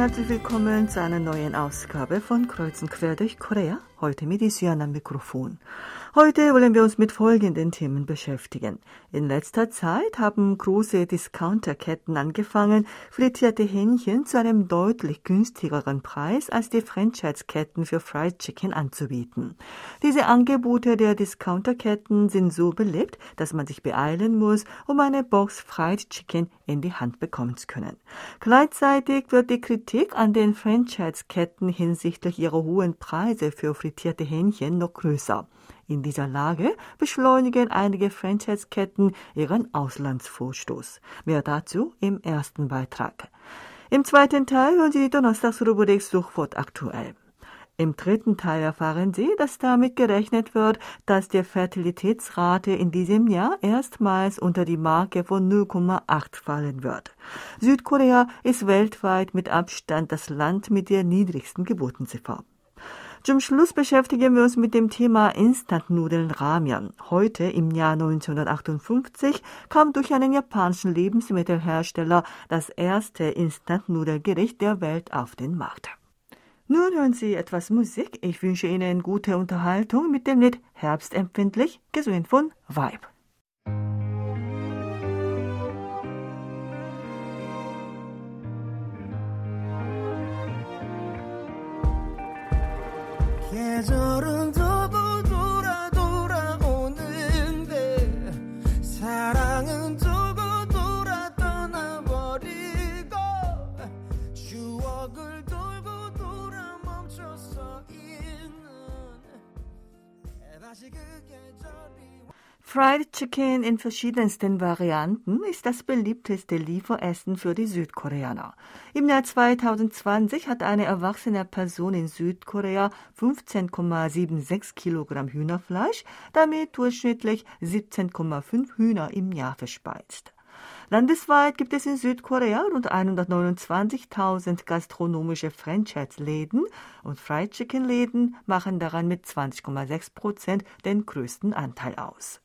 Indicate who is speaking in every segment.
Speaker 1: herzlich willkommen zu einer neuen Ausgabe von Kreuz und Quer durch Korea. Heute mit Isian am Mikrofon. Heute wollen wir uns mit folgenden Themen beschäftigen. In letzter Zeit haben große Discounterketten angefangen, frittierte Hähnchen zu einem deutlich günstigeren Preis als die Franchise-Ketten für Fried Chicken anzubieten. Diese Angebote der Discounterketten sind so beliebt, dass man sich beeilen muss, um eine Box Fried Chicken in die Hand bekommen zu können. Gleichzeitig wird die Kritik an den Franchise-Ketten hinsichtlich ihrer hohen Preise für frittierte Hähnchen noch größer. In dieser Lage beschleunigen einige Franchise-Ketten ihren Auslandsvorstoß. Mehr dazu im ersten Beitrag. Im zweiten Teil hören Sie die Donnerstagsrubrik Suchwort aktuell. Im dritten Teil erfahren Sie, dass damit gerechnet wird, dass die Fertilitätsrate in diesem Jahr erstmals unter die Marke von 0,8 fallen wird. Südkorea ist weltweit mit Abstand das Land mit der niedrigsten Geburtenziffer. Zum Schluss beschäftigen wir uns mit dem Thema Instantnudeln Ramen. Heute im Jahr 1958 kam durch einen japanischen Lebensmittelhersteller das erste Instantnudelgericht der Welt auf den Markt. Nun hören Sie etwas Musik. Ich wünsche Ihnen gute Unterhaltung mit dem Lied Herbstempfindlich, gesungen von Vibe. 계절은 두고 돌아 돌아오는데 사랑은 두고 돌아 떠나버리고 추억을 돌고 돌아 멈춰서 있는 다시 그 Fried Chicken in verschiedensten Varianten ist das beliebteste Lieferessen für die Südkoreaner. Im Jahr 2020 hat eine erwachsene Person in Südkorea 15,76 Kilogramm Hühnerfleisch, damit durchschnittlich 17,5 Hühner im Jahr verspeist. Landesweit gibt es in Südkorea rund 129.000 gastronomische Franchise-Läden und Fried Chicken-Läden machen daran mit 20,6 Prozent den größten Anteil aus.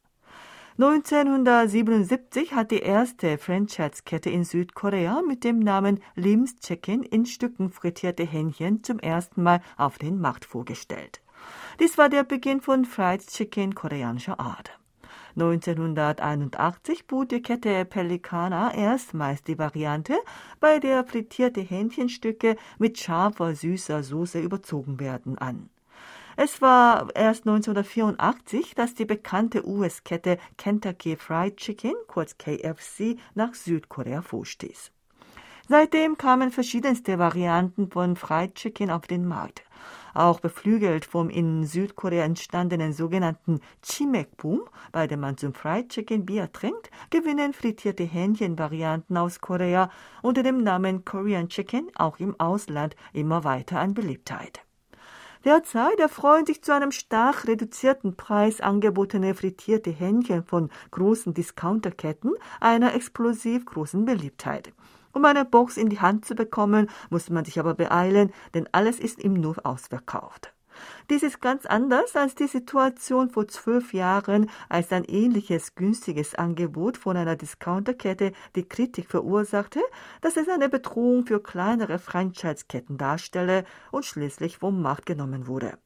Speaker 1: 1977 hat die erste Franchise-Kette in Südkorea mit dem Namen Lim's Chicken in Stücken frittierte Hähnchen zum ersten Mal auf den Markt vorgestellt. Dies war der Beginn von Fried Chicken koreanischer Art. 1981 bot die Kette Pelicana erstmals die Variante, bei der frittierte Hähnchenstücke mit scharfer, süßer Soße überzogen werden, an. Es war erst 1984, dass die bekannte US-Kette Kentucky Fried Chicken, kurz KFC, nach Südkorea vorstieß. Seitdem kamen verschiedenste Varianten von Fried Chicken auf den Markt. Auch beflügelt vom in Südkorea entstandenen sogenannten Chimek-Boom, bei dem man zum Fried Chicken Bier trinkt, gewinnen frittierte Hähnchenvarianten aus Korea unter dem Namen Korean Chicken auch im Ausland immer weiter an Beliebtheit. Derzeit erfreuen sich zu einem stark reduzierten Preis angebotene frittierte Hähnchen von großen Discounterketten einer explosiv großen Beliebtheit. Um eine Box in die Hand zu bekommen, muss man sich aber beeilen, denn alles ist im Nur ausverkauft. Dies ist ganz anders als die Situation vor zwölf Jahren, als ein ähnliches günstiges Angebot von einer Discounterkette die Kritik verursachte, dass es eine Bedrohung für kleinere Franchise-Ketten darstelle und schließlich vom Markt genommen wurde.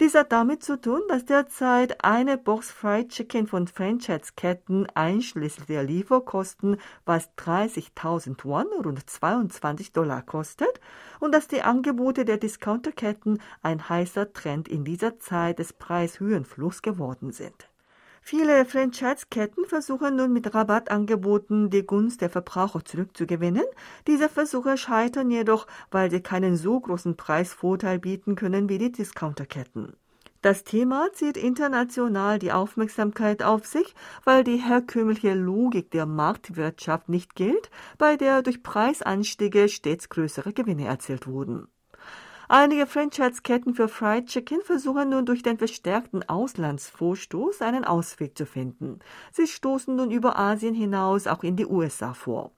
Speaker 1: Dies hat damit zu tun, dass derzeit eine Box Fried Chicken von Franchise-Ketten einschließlich der Lieferkosten was 30.000 Won, rund 22 Dollar kostet und dass die Angebote der Discounterketten ein heißer Trend in dieser Zeit des Preishöhenfluss geworden sind. Viele Franchise-Ketten versuchen nun mit Rabattangeboten die Gunst der Verbraucher zurückzugewinnen. Diese Versuche scheitern jedoch, weil sie keinen so großen Preisvorteil bieten können wie die Discounterketten. Das Thema zieht international die Aufmerksamkeit auf sich, weil die herkömmliche Logik der Marktwirtschaft nicht gilt, bei der durch Preisanstiege stets größere Gewinne erzielt wurden. Einige Franchise-Ketten für Fried Chicken versuchen nun durch den verstärkten Auslandsvorstoß einen Ausweg zu finden. Sie stoßen nun über Asien hinaus auch in die USA vor.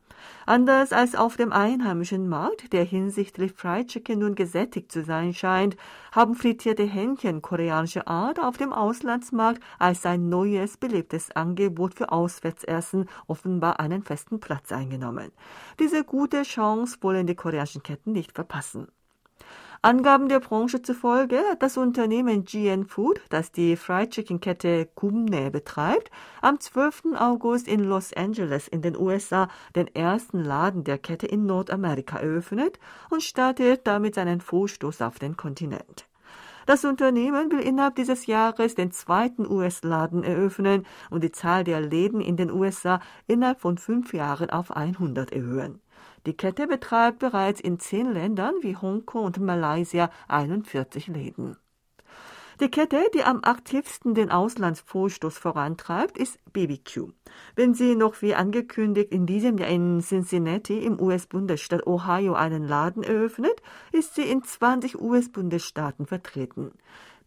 Speaker 1: Anders als auf dem einheimischen Markt, der hinsichtlich Fried Chicken nun gesättigt zu sein scheint, haben frittierte Hähnchen koreanischer Art auf dem Auslandsmarkt als ein neues, belebtes Angebot für Auswärtsessen offenbar einen festen Platz eingenommen. Diese gute Chance wollen die koreanischen Ketten nicht verpassen. Angaben der Branche zufolge hat das Unternehmen GN Food, das die Fried Chicken Kette Gumne betreibt, am 12. August in Los Angeles in den USA den ersten Laden der Kette in Nordamerika eröffnet und startet damit seinen Vorstoß auf den Kontinent. Das Unternehmen will innerhalb dieses Jahres den zweiten US-Laden eröffnen und die Zahl der Läden in den USA innerhalb von fünf Jahren auf 100 erhöhen. Die Kette betreibt bereits in zehn Ländern wie Hongkong und Malaysia 41 Läden. Die Kette, die am aktivsten den Auslandsvorstoß vorantreibt, ist BBQ. Wenn sie noch wie angekündigt in diesem Jahr in Cincinnati im US-Bundesstaat Ohio einen Laden eröffnet, ist sie in 20 US-Bundesstaaten vertreten.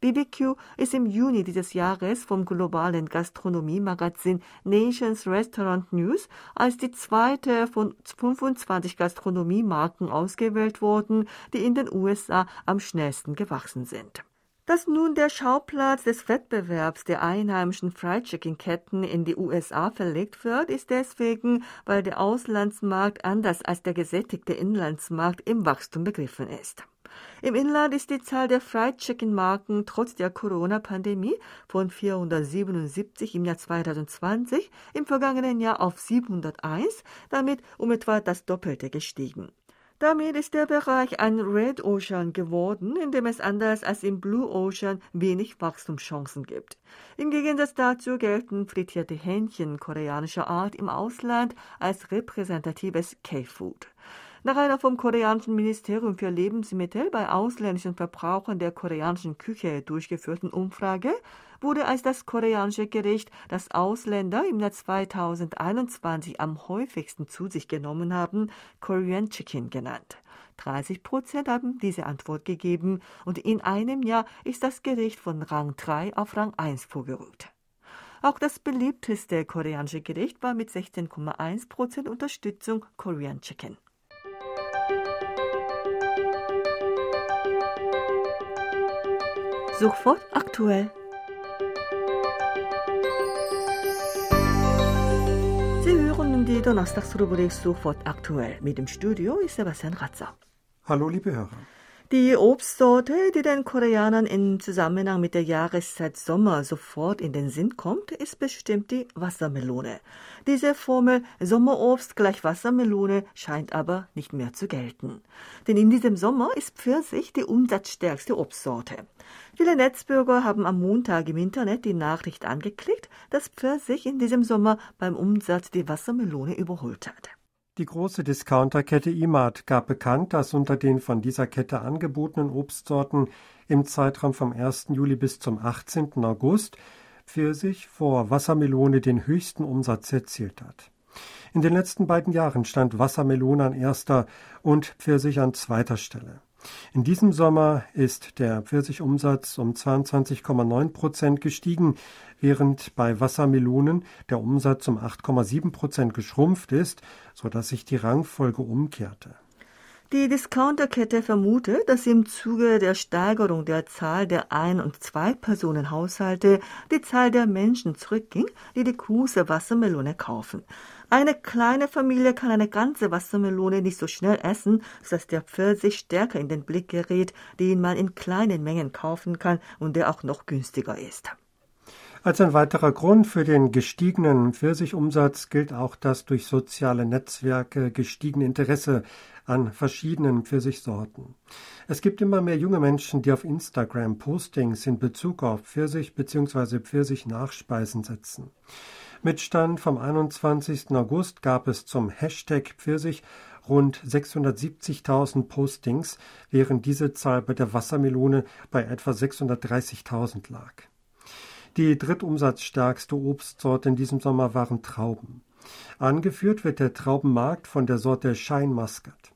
Speaker 1: BBQ ist im Juni dieses Jahres vom globalen Gastronomiemagazin Nations Restaurant News als die zweite von 25 Gastronomiemarken ausgewählt worden, die in den USA am schnellsten gewachsen sind. Dass nun der Schauplatz des Wettbewerbs der einheimischen Fried Chicken Ketten in die USA verlegt wird, ist deswegen, weil der Auslandsmarkt anders als der gesättigte Inlandsmarkt im Wachstum begriffen ist. Im Inland ist die Zahl der Fried Chicken Marken trotz der Corona-Pandemie von 477 im Jahr 2020 im vergangenen Jahr auf 701, damit um etwa das Doppelte gestiegen. Damit ist der Bereich ein Red Ocean geworden, in dem es anders als im Blue Ocean wenig Wachstumschancen gibt. Im Gegensatz dazu gelten frittierte Hähnchen koreanischer Art im Ausland als repräsentatives K-Food. Nach einer vom koreanischen Ministerium für Lebensmittel bei ausländischen Verbrauchern der koreanischen Küche durchgeführten Umfrage wurde als das koreanische Gericht, das Ausländer im Jahr 2021 am häufigsten zu sich genommen haben, Korean Chicken genannt. 30 Prozent haben diese Antwort gegeben und in einem Jahr ist das Gericht von Rang 3 auf Rang 1 vorgerückt. Auch das beliebteste koreanische Gericht war mit 16,1 Prozent Unterstützung Korean Chicken. Sofort aktuell. Sie hören die Donnerstagsrubrik Sofort aktuell. Mit dem Studio ist Sebastian Ratzer.
Speaker 2: Hallo, liebe Hörer.
Speaker 1: Die Obstsorte, die den Koreanern im Zusammenhang mit der Jahreszeit Sommer sofort in den Sinn kommt, ist bestimmt die Wassermelone. Diese Formel Sommerobst gleich Wassermelone scheint aber nicht mehr zu gelten. Denn in diesem Sommer ist Pfirsich die umsatzstärkste Obstsorte. Viele Netzbürger haben am Montag im Internet die Nachricht angeklickt, dass Pfirsich in diesem Sommer beim Umsatz die Wassermelone überholt hat.
Speaker 2: Die große Discounterkette Imart gab bekannt, dass unter den von dieser Kette angebotenen Obstsorten im Zeitraum vom 1. Juli bis zum 18. August Pfirsich vor Wassermelone den höchsten Umsatz erzielt hat. In den letzten beiden Jahren stand Wassermelone an erster und Pfirsich an zweiter Stelle. In diesem Sommer ist der Pfirsichumsatz um 22,9 Prozent gestiegen, während bei Wassermelonen der Umsatz um 8,7 Prozent geschrumpft ist, sodass sich die Rangfolge umkehrte.
Speaker 1: Die Discounterkette vermutet, dass im Zuge der Steigerung der Zahl der Ein- und Zwei-Personen-Haushalte die Zahl der Menschen zurückging, die die große Wassermelone kaufen. Eine kleine Familie kann eine ganze Wassermelone nicht so schnell essen, sodass der Pfirsich stärker in den Blick gerät, den man in kleinen Mengen kaufen kann und der auch noch günstiger ist.
Speaker 2: Als ein weiterer Grund für den gestiegenen Pfirsichumsatz gilt auch das durch soziale Netzwerke gestiegene Interesse an verschiedenen Pfirsichsorten. Es gibt immer mehr junge Menschen, die auf Instagram Postings in Bezug auf Pfirsich bzw. Pfirsich-Nachspeisen setzen. Mit Stand vom 21. August gab es zum Hashtag Pfirsich rund 670.000 Postings, während diese Zahl bei der Wassermelone bei etwa 630.000 lag. Die drittumsatzstärkste Obstsorte in diesem Sommer waren Trauben. Angeführt wird der Traubenmarkt von der Sorte Shine Muscat.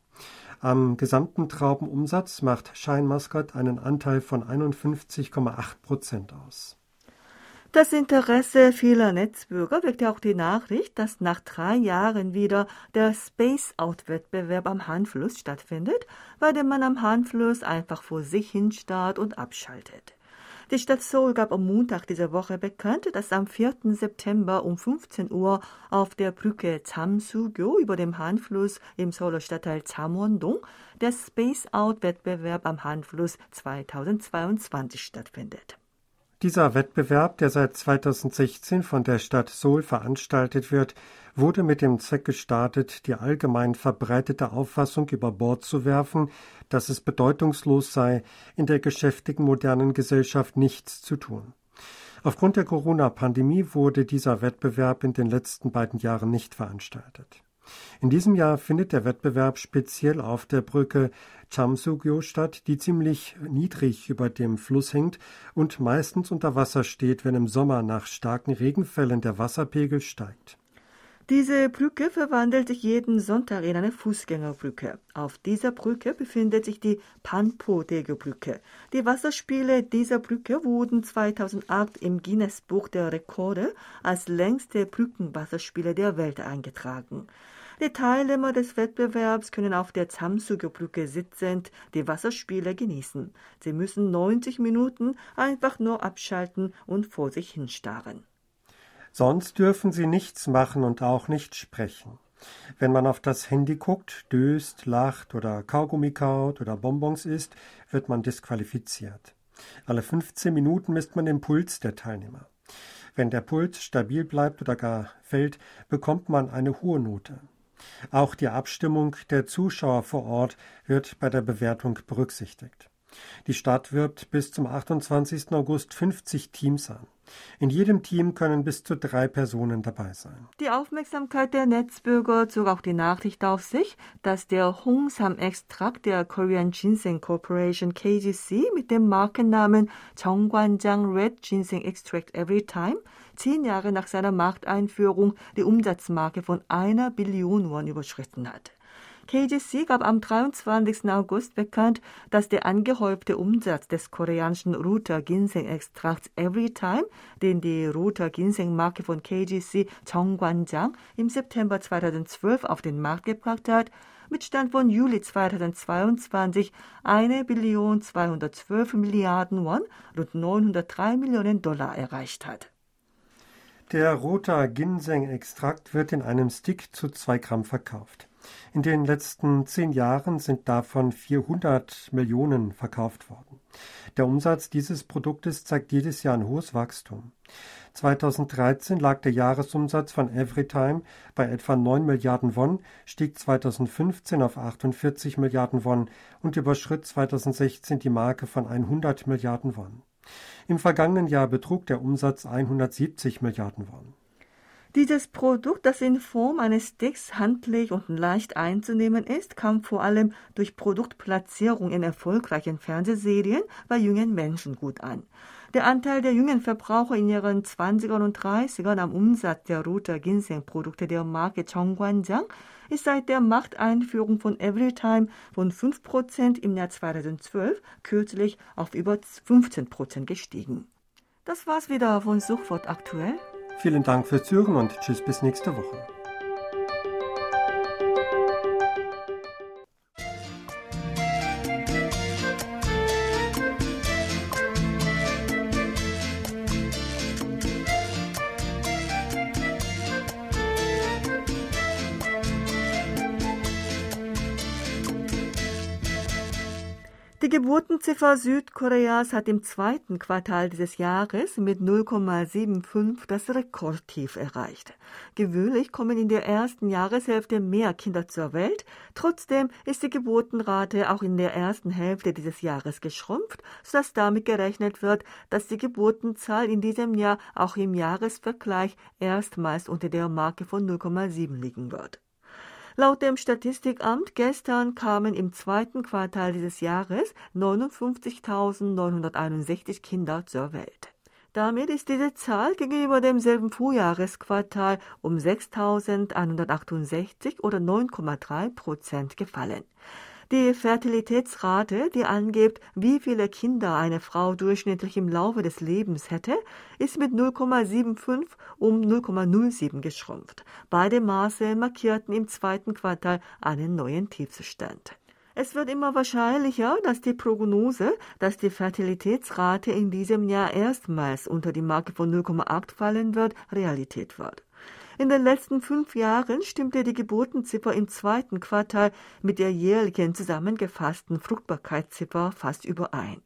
Speaker 2: Am gesamten Traubenumsatz macht Shine Muscat einen Anteil von 51,8 Prozent aus.
Speaker 1: Das Interesse vieler Netzbürger weckte auch die Nachricht, dass nach drei Jahren wieder der Space-Out-Wettbewerb am Hanfluss stattfindet, bei dem man am Hanfluss einfach vor sich hin starrt und abschaltet. Die Stadt Seoul gab am Montag dieser Woche bekannt, dass am 4. September um 15 Uhr auf der Brücke Chamsugyo über dem Hanfluss im Seouler Stadtteil Chamwon-dong der Space-Out-Wettbewerb am Hanfluss 2022 stattfindet.
Speaker 2: Dieser Wettbewerb, der seit 2016 von der Stadt Seoul veranstaltet wird, wurde mit dem Zweck gestartet, die allgemein verbreitete Auffassung über Bord zu werfen, dass es bedeutungslos sei, in der geschäftigen modernen Gesellschaft nichts zu tun. Aufgrund der Corona-Pandemie wurde dieser Wettbewerb in den letzten beiden Jahren nicht veranstaltet. In diesem Jahr findet der Wettbewerb speziell auf der Brücke Chamsugyo statt, die ziemlich niedrig über dem Fluss hängt und meistens unter Wasser steht, wenn im Sommer nach starken Regenfällen der Wasserpegel steigt.
Speaker 1: Diese Brücke verwandelt sich jeden Sonntag in eine Fußgängerbrücke. Auf dieser Brücke befindet sich die Panpo-Dege-Brücke. Die Wasserspiele dieser Brücke wurden 2008 im Guinness-Buch der Rekorde als längste Brückenwasserspiele der Welt eingetragen. Die Teilnehmer des Wettbewerbs können auf der Zamsuge-Brücke sitzend die Wasserspiele genießen. Sie müssen 90 Minuten einfach nur abschalten und vor sich hinstarren.
Speaker 2: Sonst dürfen sie nichts machen und auch nicht sprechen. Wenn man auf das Handy guckt, döst, lacht oder Kaugummi kaut oder Bonbons isst, wird man disqualifiziert. Alle 15 Minuten misst man den Puls der Teilnehmer. Wenn der Puls stabil bleibt oder gar fällt, bekommt man eine hohe Note. Auch die Abstimmung der Zuschauer vor Ort wird bei der Bewertung berücksichtigt. Die Stadt wirbt bis zum 28. August 50 Teams an. In jedem Team können bis zu drei Personen dabei sein.
Speaker 1: Die Aufmerksamkeit der Netzbürger zog auch die Nachricht auf sich, dass der Hongsam-Extrakt der Korean Ginseng Corporation KGC mit dem Markennamen Jeongwanjang Red Ginseng Extract Every Time zehn Jahre nach seiner Markteinführung die Umsatzmarke von einer Billion Won überschritten hat. KGC gab am 23. August bekannt, dass der angehäufte Umsatz des koreanischen Ruta Ginseng Extrakts Everytime, den die Ruta Ginseng Marke von KGC Jeongwanjang im September 2012 auf den Markt gebracht hat, mit Stand von Juli 2022 eine Billion 212 Milliarden Won, rund 903 Millionen Dollar erreicht hat.
Speaker 2: Der roter Ginseng-Extrakt wird in einem Stick zu 2 Gramm verkauft. In den letzten zehn Jahren sind davon 400 Millionen verkauft worden. Der Umsatz dieses Produktes zeigt jedes Jahr ein hohes Wachstum. 2013 lag der Jahresumsatz von Everytime bei etwa 9 Milliarden Won, stieg 2015 auf 48 Milliarden Won und überschritt 2016 die Marke von 100 Milliarden Won. Im vergangenen Jahr betrug der Umsatz 170 Milliarden Won.
Speaker 1: Dieses Produkt, das in Form eines Sticks handlich und leicht einzunehmen ist, kam vor allem durch Produktplatzierung in erfolgreichen Fernsehserien bei jungen Menschen gut an. Der Anteil der jungen Verbraucher in ihren 20ern und 30ern am Umsatz der roter Ginseng-Produkte der Marke Chongguanjiang ist seit der Machteinführung von Everytime von 5% im Jahr 2012 kürzlich auf über 15% gestiegen. Das war's wieder von Suchwort aktuell.
Speaker 2: Vielen Dank fürs Zuhören und tschüss bis nächste Woche.
Speaker 1: Die Geburtenziffer Südkoreas hat im zweiten Quartal dieses Jahres mit 0,75 das Rekordtief erreicht. Gewöhnlich kommen in der ersten Jahreshälfte mehr Kinder zur Welt. Trotzdem ist die Geburtenrate auch in der ersten Hälfte dieses Jahres geschrumpft, sodass damit gerechnet wird, dass die Geburtenzahl in diesem Jahr auch im Jahresvergleich erstmals unter der Marke von 0,7 liegen wird. Laut dem Statistikamt gestern kamen im zweiten Quartal dieses Jahres 59.961 Kinder zur Welt. Damit ist diese Zahl gegenüber demselben Vorjahresquartal um 6.168 oder 9,3 Prozent gefallen. Die Fertilitätsrate, die angibt, wie viele Kinder eine Frau durchschnittlich im Laufe des Lebens hätte, ist mit 0,75 um 0,07 geschrumpft. Beide Maße markierten im zweiten Quartal einen neuen Tiefstand. Es wird immer wahrscheinlicher, dass die Prognose, dass die Fertilitätsrate in diesem Jahr erstmals unter die Marke von 0,8 fallen wird, Realität wird. In den letzten fünf Jahren stimmte die Geburtenziffer im zweiten Quartal mit der jährlichen zusammengefassten Fruchtbarkeitsziffer fast überein.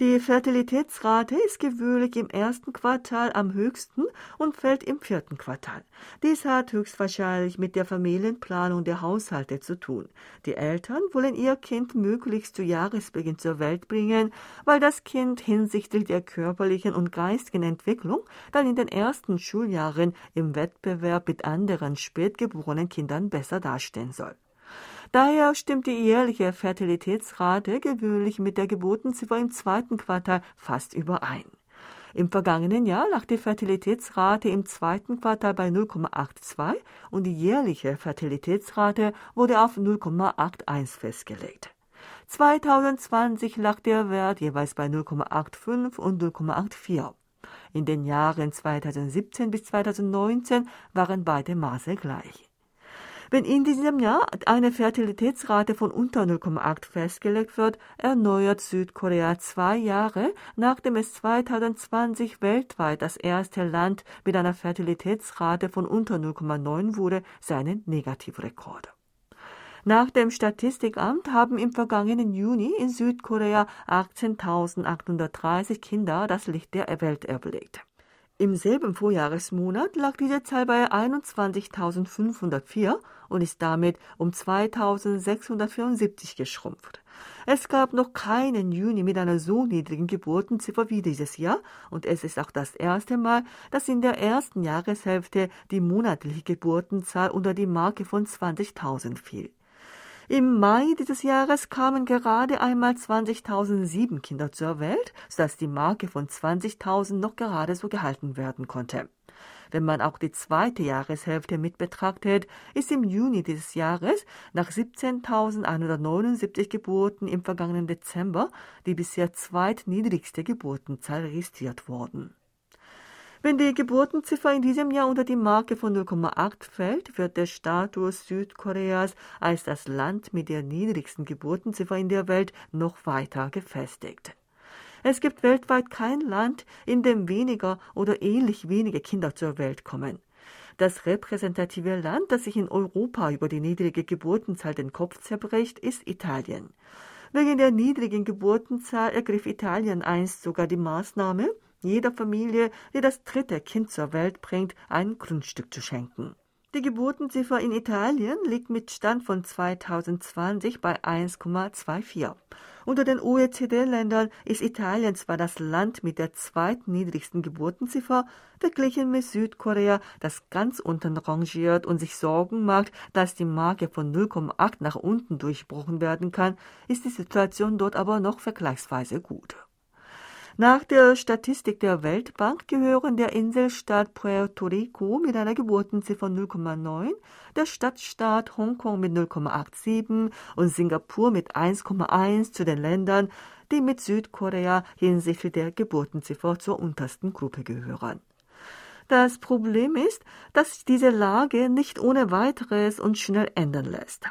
Speaker 1: Die Fertilitätsrate ist gewöhnlich im ersten Quartal am höchsten und fällt im vierten Quartal. Dies hat höchstwahrscheinlich mit der Familienplanung der Haushalte zu tun. Die Eltern wollen ihr Kind möglichst zu Jahresbeginn zur Welt bringen, weil das Kind hinsichtlich der körperlichen und geistigen Entwicklung dann in den ersten Schuljahren im Wettbewerb mit anderen spätgeborenen Kindern besser dastehen soll. Daher stimmt die jährliche Fertilitätsrate gewöhnlich mit der Geburtenziffer im zweiten Quartal fast überein. Im vergangenen Jahr lag die Fertilitätsrate im zweiten Quartal bei 0,82 und die jährliche Fertilitätsrate wurde auf 0,81 festgelegt. 2020 lag der Wert jeweils bei 0,85 und 0,84. In den Jahren 2017 bis 2019 waren beide Maße gleich. Wenn in diesem Jahr eine Fertilitätsrate von unter 0,8 festgelegt wird, erneuert Südkorea zwei Jahre, nachdem es 2020 weltweit das erste Land mit einer Fertilitätsrate von unter 0,9 wurde, seinen Negativrekord. Nach dem Statistikamt haben im vergangenen Juni in Südkorea 18.830 Kinder das Licht der Welt erblickt. Im selben Vorjahresmonat lag diese Zahl bei 21.504 und ist damit um 2.674 geschrumpft. Es gab noch keinen Juni mit einer so niedrigen Geburtenziffer wie dieses Jahr und es ist auch das erste Mal, dass in der ersten Jahreshälfte die monatliche Geburtenzahl unter die Marke von 20.000 fiel. Im Mai dieses Jahres kamen gerade einmal 20.007 Kinder zur Welt, sodass die Marke von 20.000 noch gerade so gehalten werden konnte. Wenn man auch die zweite Jahreshälfte mit betrachtet, ist im Juni dieses Jahres nach 17.179 Geburten im vergangenen Dezember die bisher zweitniedrigste Geburtenzahl registriert worden. Wenn die Geburtenziffer in diesem Jahr unter die Marke von 0,8 fällt, wird der Status Südkoreas als das Land mit der niedrigsten Geburtenziffer in der Welt noch weiter gefestigt. Es gibt weltweit kein Land, in dem weniger oder ähnlich wenige Kinder zur Welt kommen. Das repräsentative Land, das sich in Europa über die niedrige Geburtenzahl den Kopf zerbricht, ist Italien. Wegen der niedrigen Geburtenzahl ergriff Italien einst sogar die Maßnahme, jeder Familie, die das dritte Kind zur Welt bringt, ein Grundstück zu schenken. Die Geburtenziffer in Italien liegt mit Stand von 2020 bei 1,24. Unter den OECD-Ländern ist Italien zwar das Land mit der zweitniedrigsten Geburtenziffer, verglichen mit Südkorea, das ganz unten rangiert und sich Sorgen macht, dass die Marke von 0,8 nach unten durchbrochen werden kann, ist die Situation dort aber noch vergleichsweise gut. Nach der Statistik der Weltbank gehören der Inselstaat Puerto Rico mit einer Geburtenziffer 0,9, der Stadtstaat Hongkong mit 0,87 und Singapur mit 1,1 zu den Ländern, die mit Südkorea hinsichtlich der Geburtenziffer zur untersten Gruppe gehören. Das Problem ist, dass sich diese Lage nicht ohne weiteres und schnell ändern lässt.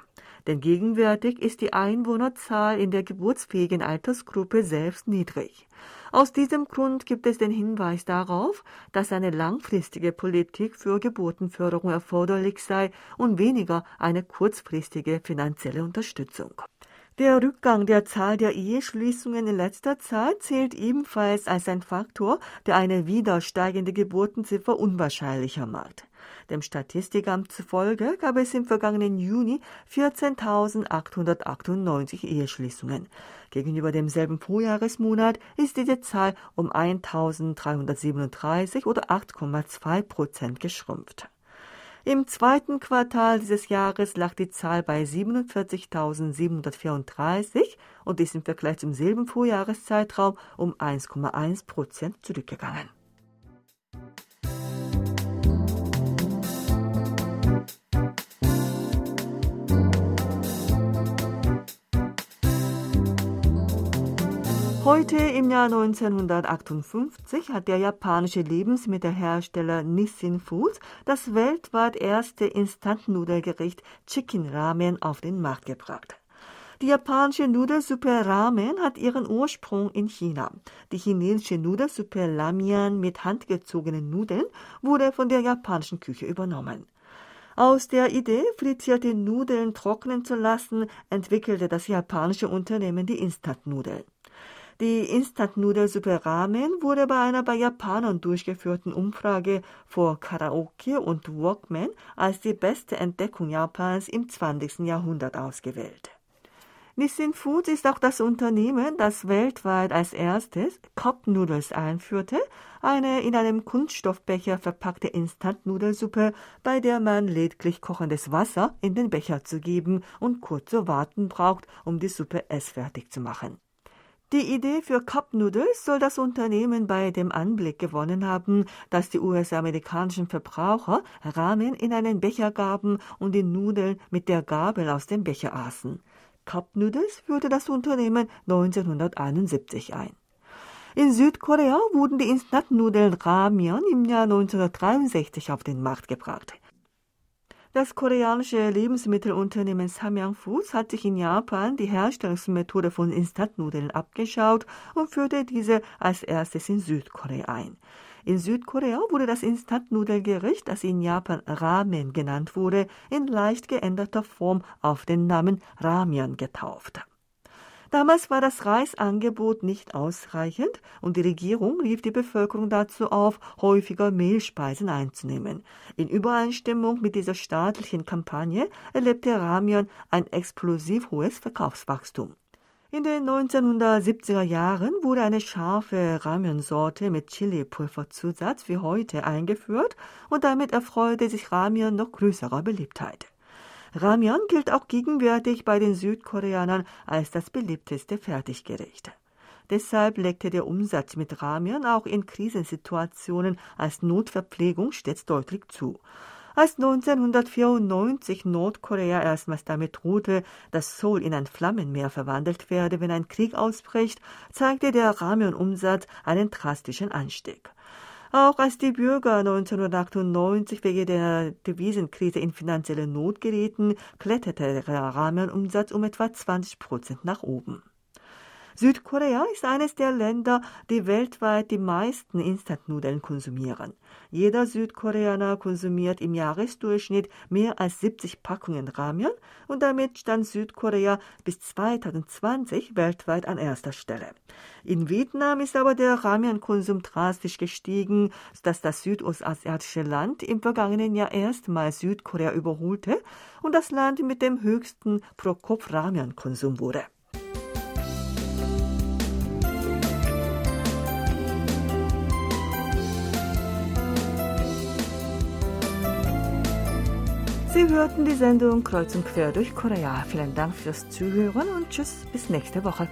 Speaker 1: Denn gegenwärtig ist die Einwohnerzahl in der geburtsfähigen Altersgruppe selbst niedrig. Aus diesem Grund gibt es den Hinweis darauf, dass eine langfristige Politik für Geburtenförderung erforderlich sei und weniger eine kurzfristige finanzielle Unterstützung. Der Rückgang der Zahl der Eheschließungen in letzter Zeit zählt ebenfalls als ein Faktor, der eine wieder steigende Geburtenziffer unwahrscheinlicher macht. Dem Statistikamt zufolge gab es im vergangenen Juni 14.898 Eheschließungen. Gegenüber demselben Vorjahresmonat ist diese Zahl um 1.337 oder 8,2 Prozent geschrumpft. Im zweiten Quartal dieses Jahres lag die Zahl bei 47.734 und ist im Vergleich zum selben Vorjahreszeitraum um 1,1 Prozent zurückgegangen. Heute im Jahr 1958 hat der japanische Lebensmittelhersteller Nissin Foods das weltweit erste Instantnudelgericht Chicken Ramen auf den Markt gebracht. Die japanische Nudelsuppe Ramen hat ihren Ursprung in China. Die chinesische Nudelsuppe Lamian mit handgezogenen Nudeln wurde von der japanischen Küche übernommen. Aus der Idee, frittierte Nudeln trocknen zu lassen, entwickelte das japanische Unternehmen die Instantnudeln. Die Instant-Nudelsuppe Ramen wurde bei einer bei Japanern durchgeführten Umfrage vor Karaoke und Walkman als die beste Entdeckung Japans im 20. Jahrhundert ausgewählt. Nissin Foods ist auch das Unternehmen, das weltweit als erstes Cup Noodles einführte, eine in einem Kunststoffbecher verpackte Instant-Nudelsuppe, bei der man lediglich kochendes Wasser in den Becher zu geben und kurz zu warten braucht, um die Suppe essfertig zu machen. Die Idee für Cup Noodles soll das Unternehmen bei dem Anblick gewonnen haben, dass die US-amerikanischen Verbraucher Ramen in einen Becher gaben und die Nudeln mit der Gabel aus dem Becher aßen. Cup Noodles führte das Unternehmen 1971 ein. In Südkorea wurden die Instant-Nudeln Ramyeon im Jahr 1963 auf den Markt gebracht. Das koreanische Lebensmittelunternehmen Samyang Foods hat sich in Japan die Herstellungsmethode von Instantnudeln abgeschaut und führte diese als erstes in Südkorea ein. In Südkorea wurde das Instantnudelgericht, das in Japan Ramen genannt wurde, in leicht geänderter Form auf den Namen Ramyeon getauft. Damals war das Reisangebot nicht ausreichend und die Regierung rief die Bevölkerung dazu auf, häufiger Mehlspeisen einzunehmen. In Übereinstimmung mit dieser staatlichen Kampagne erlebte Ramion ein explosiv hohes Verkaufswachstum. In den 1970er Jahren wurde eine scharfe Ramen-Sorte mit Chili-Pulverzusatz wie heute eingeführt und damit erfreute sich Ramen noch größerer Beliebtheit. Ramyeon gilt auch gegenwärtig bei den Südkoreanern als das beliebteste Fertiggericht. Deshalb legte der Umsatz mit Ramyeon auch in Krisensituationen als Notverpflegung stets deutlich zu. Als 1994 Nordkorea erstmals damit drohte, dass Seoul in ein Flammenmeer verwandelt werde, wenn ein Krieg ausbricht, zeigte der Ramyeon-Umsatz einen drastischen Anstieg. Auch als die Bürger 1998 wegen der Devisenkrise in finanzielle Not gerieten, kletterte der Rahmenumsatz um etwa 20 Prozent nach oben. Südkorea ist eines der Länder, die weltweit die meisten Instantnudeln konsumieren. Jeder Südkoreaner konsumiert im Jahresdurchschnitt mehr als 70 Packungen Ramen und damit stand Südkorea bis 2020 weltweit an erster Stelle. In Vietnam ist aber der Ramenkonsum drastisch gestiegen, sodass das südostasiatische Land im vergangenen Jahr erstmals Südkorea überholte und das Land mit dem höchsten Pro-Kopf-Ramenkonsum wurde. Sie hörten die Sendung Kreuz und Quer durch Korea. Vielen Dank fürs Zuhören und tschüss, bis nächste Woche.